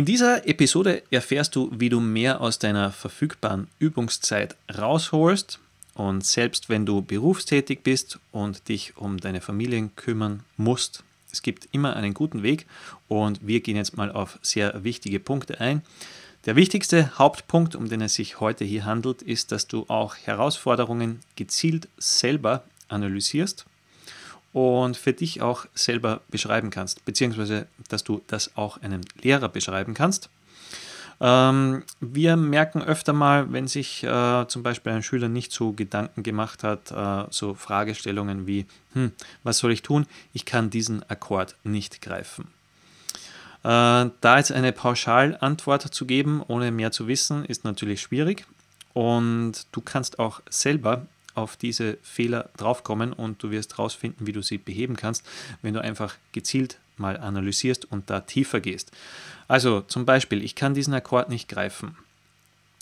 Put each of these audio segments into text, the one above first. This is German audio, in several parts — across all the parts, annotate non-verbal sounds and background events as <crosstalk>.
In dieser Episode erfährst du, wie du mehr aus deiner verfügbaren Übungszeit rausholst. Und selbst wenn du berufstätig bist und dich um deine Familien kümmern musst, es gibt immer einen guten Weg. Und wir gehen jetzt mal auf sehr wichtige Punkte ein. Der wichtigste Hauptpunkt, um den es sich heute hier handelt, ist, dass du auch Herausforderungen gezielt selber analysierst und für dich auch selber beschreiben kannst, beziehungsweise dass du das auch einem Lehrer beschreiben kannst. Ähm, wir merken öfter mal, wenn sich äh, zum Beispiel ein Schüler nicht so Gedanken gemacht hat, äh, so Fragestellungen wie, hm, was soll ich tun? Ich kann diesen Akkord nicht greifen. Äh, da jetzt eine Pauschalantwort zu geben, ohne mehr zu wissen, ist natürlich schwierig. Und du kannst auch selber auf diese Fehler draufkommen und du wirst herausfinden, wie du sie beheben kannst, wenn du einfach gezielt mal analysierst und da tiefer gehst. Also zum Beispiel, ich kann diesen Akkord nicht greifen.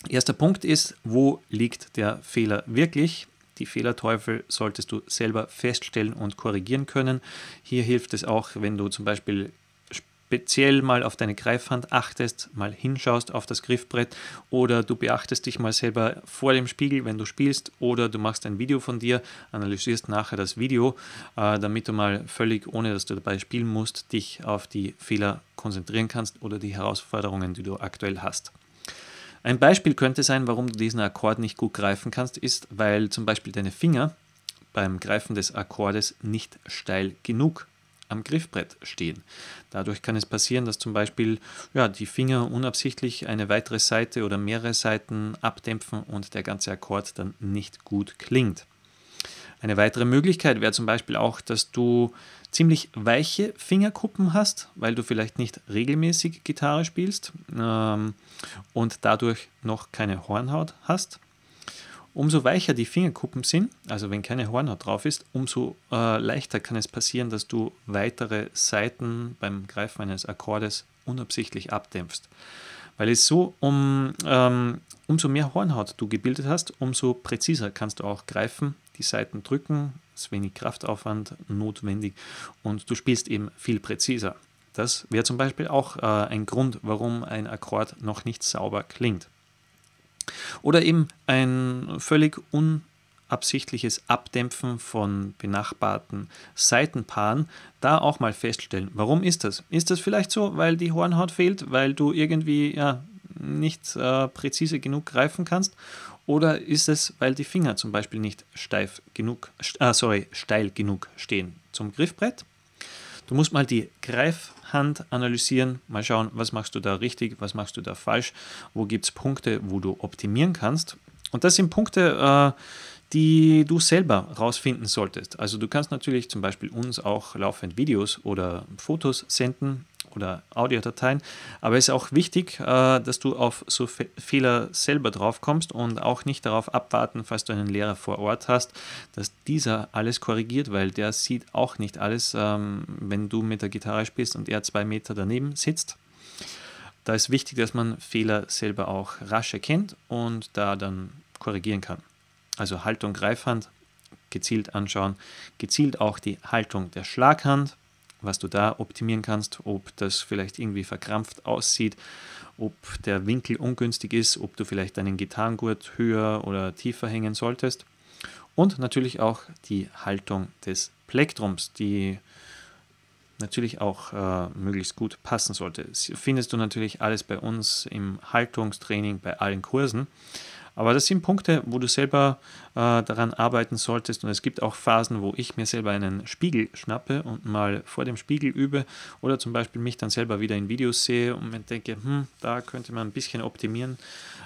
Erster Punkt ist, wo liegt der Fehler wirklich? Die Fehlerteufel solltest du selber feststellen und korrigieren können. Hier hilft es auch, wenn du zum Beispiel speziell mal auf deine Greifhand achtest, mal hinschaust auf das Griffbrett oder du beachtest dich mal selber vor dem Spiegel, wenn du spielst oder du machst ein Video von dir, analysierst nachher das Video, äh, damit du mal völlig, ohne dass du dabei spielen musst, dich auf die Fehler konzentrieren kannst oder die Herausforderungen, die du aktuell hast. Ein Beispiel könnte sein, warum du diesen Akkord nicht gut greifen kannst, ist, weil zum Beispiel deine Finger beim Greifen des Akkordes nicht steil genug am Griffbrett stehen. Dadurch kann es passieren, dass zum Beispiel ja, die Finger unabsichtlich eine weitere Seite oder mehrere Seiten abdämpfen und der ganze Akkord dann nicht gut klingt. Eine weitere Möglichkeit wäre zum Beispiel auch, dass du ziemlich weiche Fingerkuppen hast, weil du vielleicht nicht regelmäßig Gitarre spielst ähm, und dadurch noch keine Hornhaut hast. Umso weicher die Fingerkuppen sind, also wenn keine Hornhaut drauf ist, umso äh, leichter kann es passieren, dass du weitere Seiten beim Greifen eines Akkordes unabsichtlich abdämpfst. Weil es so, um, ähm, umso mehr Hornhaut du gebildet hast, umso präziser kannst du auch greifen, die Seiten drücken, ist wenig Kraftaufwand notwendig und du spielst eben viel präziser. Das wäre zum Beispiel auch äh, ein Grund, warum ein Akkord noch nicht sauber klingt. Oder eben ein völlig unabsichtliches Abdämpfen von benachbarten Seitenpaaren, da auch mal feststellen. Warum ist das? Ist das vielleicht so, weil die Hornhaut fehlt, weil du irgendwie ja, nicht äh, präzise genug greifen kannst? Oder ist es, weil die Finger zum Beispiel nicht steif genug, äh, sorry, steil genug stehen zum Griffbrett? Du musst mal die Greifhand analysieren, mal schauen, was machst du da richtig, was machst du da falsch, wo gibt es Punkte, wo du optimieren kannst. Und das sind Punkte, äh, die du selber rausfinden solltest. Also du kannst natürlich zum Beispiel uns auch laufend Videos oder Fotos senden oder Audiodateien. Aber es ist auch wichtig, äh, dass du auf so Fehler selber drauf kommst und auch nicht darauf abwarten, falls du einen Lehrer vor Ort hast, dass dieser alles korrigiert, weil der sieht auch nicht alles, ähm, wenn du mit der Gitarre spielst und er zwei Meter daneben sitzt. Da ist wichtig, dass man Fehler selber auch rasch erkennt und da dann korrigieren kann. Also Haltung Greifhand gezielt anschauen, gezielt auch die Haltung der Schlaghand was du da optimieren kannst, ob das vielleicht irgendwie verkrampft aussieht, ob der Winkel ungünstig ist, ob du vielleicht deinen Gitarrengurt höher oder tiefer hängen solltest. Und natürlich auch die Haltung des Plektrums, die natürlich auch äh, möglichst gut passen sollte. Das findest du natürlich alles bei uns im Haltungstraining bei allen Kursen. Aber das sind Punkte, wo du selber äh, daran arbeiten solltest. Und es gibt auch Phasen, wo ich mir selber einen Spiegel schnappe und mal vor dem Spiegel übe oder zum Beispiel mich dann selber wieder in Videos sehe und mir denke, hm, da könnte man ein bisschen optimieren,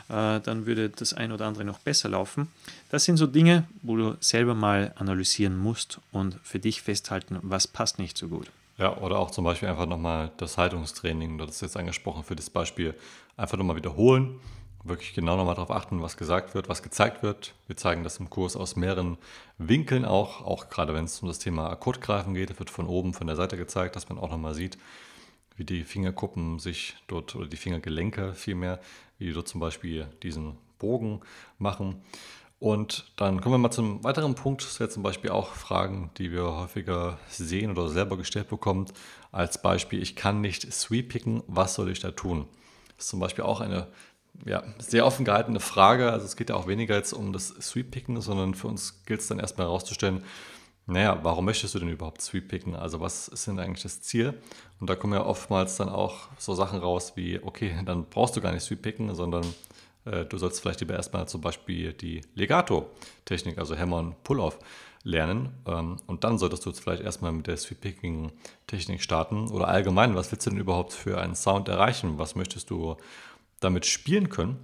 äh, dann würde das ein oder andere noch besser laufen. Das sind so Dinge, wo du selber mal analysieren musst und für dich festhalten, was passt nicht so gut. Ja, oder auch zum Beispiel einfach nochmal das Haltungstraining, das ist jetzt angesprochen für das Beispiel, einfach nochmal wiederholen wirklich genau nochmal darauf achten, was gesagt wird, was gezeigt wird. Wir zeigen das im Kurs aus mehreren Winkeln auch, auch gerade wenn es um das Thema Akkordgreifen geht, wird von oben, von der Seite gezeigt, dass man auch nochmal sieht, wie die Fingerkuppen sich dort, oder die Fingergelenke vielmehr, wie die dort zum Beispiel diesen Bogen machen. Und dann kommen wir mal zum weiteren Punkt. Das wäre zum Beispiel auch Fragen, die wir häufiger sehen oder selber gestellt bekommen. Als Beispiel, ich kann nicht Sweep picken, was soll ich da tun? Das ist zum Beispiel auch eine ja, sehr offen gehaltene Frage. Also es geht ja auch weniger jetzt um das Sweep-Picken, sondern für uns gilt es dann erstmal herauszustellen, naja, warum möchtest du denn überhaupt Sweep-Picken? Also was ist denn eigentlich das Ziel? Und da kommen ja oftmals dann auch so Sachen raus wie, okay, dann brauchst du gar nicht Sweep-Picken, sondern äh, du sollst vielleicht lieber erstmal zum Beispiel die Legato-Technik, also Hammer und Pull-Off, lernen. Ähm, und dann solltest du jetzt vielleicht erstmal mit der Sweep-Picking-Technik starten. Oder allgemein, was willst du denn überhaupt für einen Sound erreichen? Was möchtest du damit spielen können?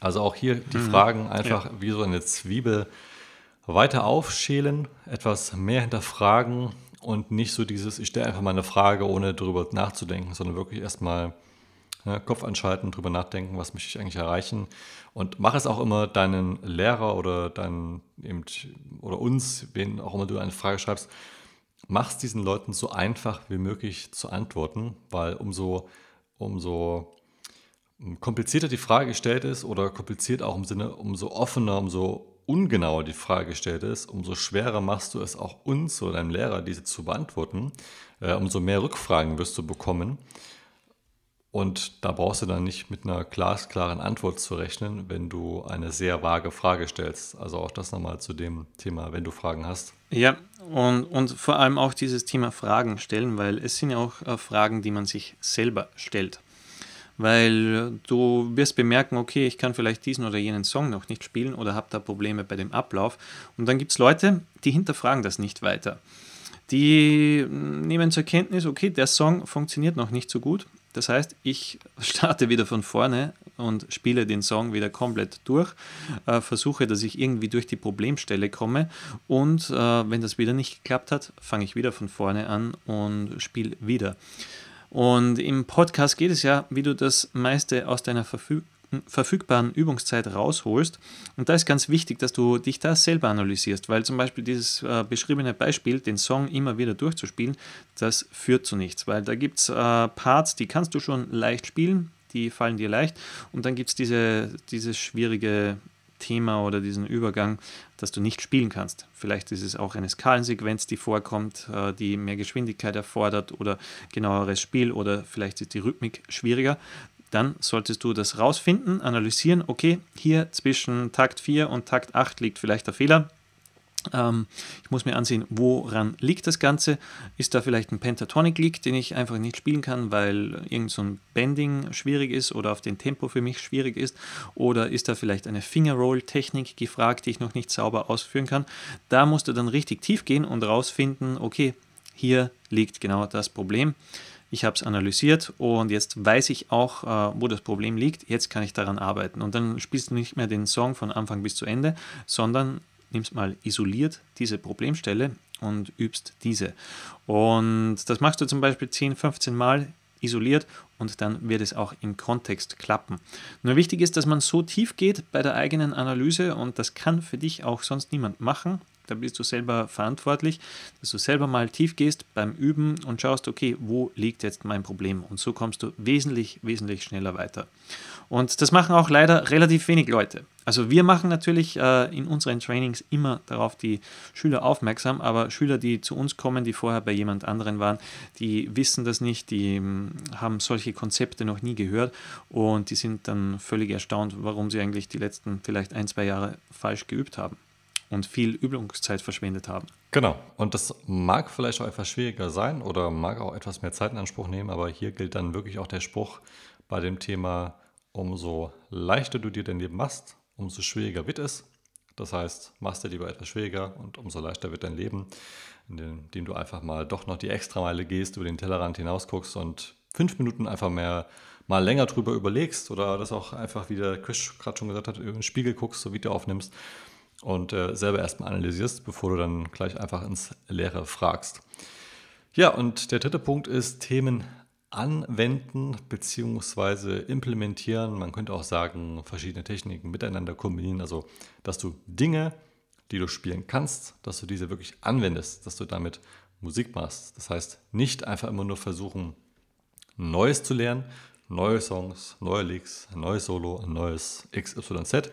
Also auch hier die mhm. Fragen einfach ja. wie so eine Zwiebel weiter aufschälen, etwas mehr hinterfragen und nicht so dieses, ich stelle einfach mal eine Frage, ohne darüber nachzudenken, sondern wirklich erstmal ja, Kopf anschalten, drüber nachdenken, was möchte ich eigentlich erreichen. Und mach es auch immer deinen Lehrer oder deinen eben, oder uns, wen auch immer du eine Frage schreibst, mach es diesen Leuten so einfach wie möglich zu antworten, weil umso, umso komplizierter die Frage gestellt ist oder kompliziert auch im Sinne, umso offener, umso ungenauer die Frage gestellt ist, umso schwerer machst du es auch uns oder deinem Lehrer, diese zu beantworten. Äh, umso mehr Rückfragen wirst du bekommen. Und da brauchst du dann nicht mit einer glasklaren Antwort zu rechnen, wenn du eine sehr vage Frage stellst. Also auch das nochmal zu dem Thema, wenn du Fragen hast. Ja, und, und vor allem auch dieses Thema Fragen stellen, weil es sind ja auch äh, Fragen, die man sich selber stellt weil du wirst bemerken, okay, ich kann vielleicht diesen oder jenen Song noch nicht spielen oder habe da Probleme bei dem Ablauf. Und dann gibt es Leute, die hinterfragen das nicht weiter. Die nehmen zur Kenntnis, okay, der Song funktioniert noch nicht so gut. Das heißt, ich <laughs> starte wieder von vorne und spiele den Song wieder komplett durch, äh, versuche, dass ich irgendwie durch die Problemstelle komme und äh, wenn das wieder nicht geklappt hat, fange ich wieder von vorne an und spiele wieder. Und im Podcast geht es ja, wie du das meiste aus deiner Verfügung verfügbaren Übungszeit rausholst. Und da ist ganz wichtig, dass du dich da selber analysierst, weil zum Beispiel dieses äh, beschriebene Beispiel, den Song immer wieder durchzuspielen, das führt zu nichts, weil da gibt es äh, Parts, die kannst du schon leicht spielen, die fallen dir leicht und dann gibt es diese, dieses schwierige Thema oder diesen Übergang, dass du nicht spielen kannst. Vielleicht ist es auch eine Skalensequenz, die vorkommt, äh, die mehr Geschwindigkeit erfordert oder genaueres Spiel oder vielleicht ist die Rhythmik schwieriger. Dann solltest du das rausfinden, analysieren, okay, hier zwischen Takt 4 und Takt 8 liegt vielleicht der Fehler ich muss mir ansehen, woran liegt das Ganze. Ist da vielleicht ein Pentatonic Leak, den ich einfach nicht spielen kann, weil irgend so ein Bending schwierig ist oder auf den Tempo für mich schwierig ist? Oder ist da vielleicht eine Fingerroll-Technik gefragt, die ich noch nicht sauber ausführen kann? Da musst du dann richtig tief gehen und rausfinden, okay, hier liegt genau das Problem. Ich habe es analysiert und jetzt weiß ich auch, äh, wo das Problem liegt. Jetzt kann ich daran arbeiten. Und dann spielst du nicht mehr den Song von Anfang bis zu Ende, sondern nimmst mal isoliert diese Problemstelle und übst diese. Und das machst du zum Beispiel 10, 15 Mal isoliert und dann wird es auch im Kontext klappen. Nur wichtig ist, dass man so tief geht bei der eigenen Analyse und das kann für dich auch sonst niemand machen. Da bist du selber verantwortlich, dass du selber mal tief gehst beim Üben und schaust, okay, wo liegt jetzt mein Problem? Und so kommst du wesentlich, wesentlich schneller weiter. Und das machen auch leider relativ wenig Leute. Also wir machen natürlich äh, in unseren Trainings immer darauf die Schüler aufmerksam, aber Schüler, die zu uns kommen, die vorher bei jemand anderen waren, die wissen das nicht, die mh, hm, haben solche Konzepte noch nie gehört und die sind dann völlig erstaunt, warum sie eigentlich die letzten vielleicht ein, zwei Jahre falsch geübt haben und viel Übungszeit verschwendet haben. Genau, und das mag vielleicht auch etwas schwieriger sein oder mag auch etwas mehr Zeit in Anspruch nehmen, aber hier gilt dann wirklich auch der Spruch bei dem Thema, umso leichter du dir dein Leben machst, umso schwieriger wird es. Das heißt, machst dir lieber etwas schwieriger und umso leichter wird dein Leben, indem du einfach mal doch noch die Extrameile gehst, über den Tellerrand hinausguckst und fünf Minuten einfach mehr mal länger drüber überlegst oder das auch einfach, wie der Chris gerade schon gesagt hat, über den Spiegel guckst, so Video aufnimmst und äh, selber erstmal analysierst, bevor du dann gleich einfach ins Leere fragst. Ja, und der dritte Punkt ist Themen anwenden bzw. implementieren. Man könnte auch sagen, verschiedene Techniken miteinander kombinieren. Also, dass du Dinge, die du spielen kannst, dass du diese wirklich anwendest, dass du damit Musik machst. Das heißt, nicht einfach immer nur versuchen, Neues zu lernen, neue Songs, neue Licks, ein neues Solo, ein neues XYZ.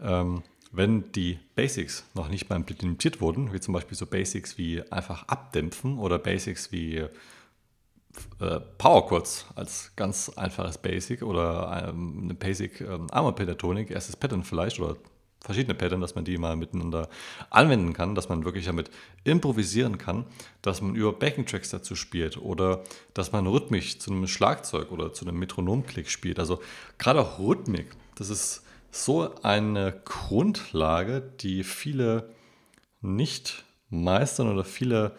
Ähm, wenn die Basics noch nicht mal implementiert wurden, wie zum Beispiel so Basics wie einfach abdämpfen oder Basics wie äh, Power Chords als ganz einfaches Basic oder ähm, eine Basic ähm, Armor-Pentatonik, erstes Pattern vielleicht oder verschiedene Pattern, dass man die mal miteinander anwenden kann, dass man wirklich damit improvisieren kann, dass man über Backing-Tracks dazu spielt oder dass man rhythmisch zu einem Schlagzeug oder zu einem Metronomklick spielt. Also gerade auch Rhythmik, das ist so eine Grundlage, die viele nicht meistern oder viele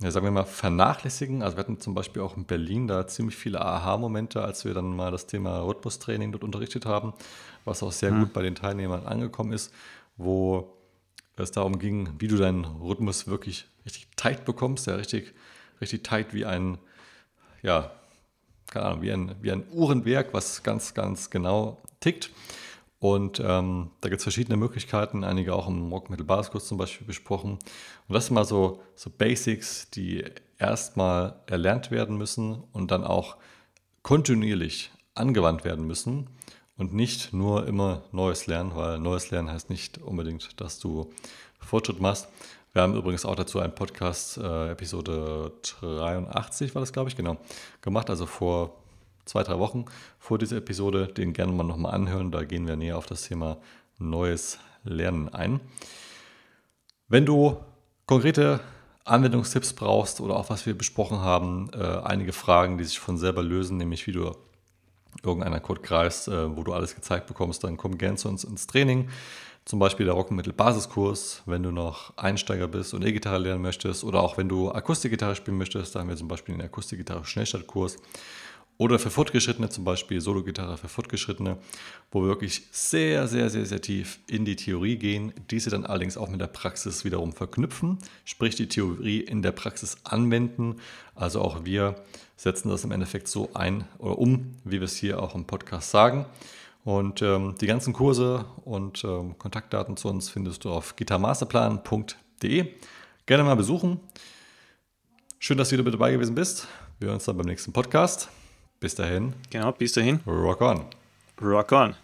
ja, sagen wir mal, vernachlässigen. Also wir hatten zum Beispiel auch in Berlin da ziemlich viele Aha-Momente, als wir dann mal das Thema Rhythmustraining dort unterrichtet haben, was auch sehr mhm. gut bei den Teilnehmern angekommen ist, wo es darum ging, wie du deinen Rhythmus wirklich richtig tight bekommst, ja, richtig, richtig tight wie ein, ja, keine Ahnung, wie ein, wie ein Uhrenwerk, was ganz, ganz genau tickt. Und ähm, da gibt es verschiedene Möglichkeiten, einige auch im Rock Metal Basiskurs zum Beispiel besprochen. Und das sind mal so, so Basics, die erstmal erlernt werden müssen und dann auch kontinuierlich angewandt werden müssen und nicht nur immer Neues lernen, weil Neues lernen heißt nicht unbedingt, dass du Fortschritt machst. Wir haben übrigens auch dazu einen Podcast, äh, Episode 83 war das, glaube ich, genau, gemacht, also vor zwei, drei Wochen vor dieser Episode. Den gerne mal nochmal anhören. Da gehen wir näher auf das Thema neues Lernen ein. Wenn du konkrete Anwendungstipps brauchst oder auch was wir besprochen haben, äh, einige Fragen, die sich von selber lösen, nämlich wie du irgendeiner Code greifst, äh, wo du alles gezeigt bekommst, dann komm gerne zu uns ins Training. Zum Beispiel der Rockenmittel-Basiskurs, wenn du noch Einsteiger bist und E-Gitarre lernen möchtest oder auch wenn du Akustikgitarre spielen möchtest, da haben wir zum Beispiel den Akustikgitarre-Schnellstartkurs. Oder für Fortgeschrittene zum Beispiel Solo-Gitarre für Fortgeschrittene, wo wir wirklich sehr, sehr, sehr, sehr tief in die Theorie gehen, diese dann allerdings auch mit der Praxis wiederum verknüpfen, sprich die Theorie in der Praxis anwenden. Also auch wir setzen das im Endeffekt so ein oder um, wie wir es hier auch im Podcast sagen. Und ähm, die ganzen Kurse und ähm, Kontaktdaten zu uns findest du auf gitarmasterplan.de. Gerne mal besuchen. Schön, dass du wieder dabei gewesen bist. Wir hören uns dann beim nächsten Podcast. Bis dahin. Genau, bis dahin. Rock on. Rock on.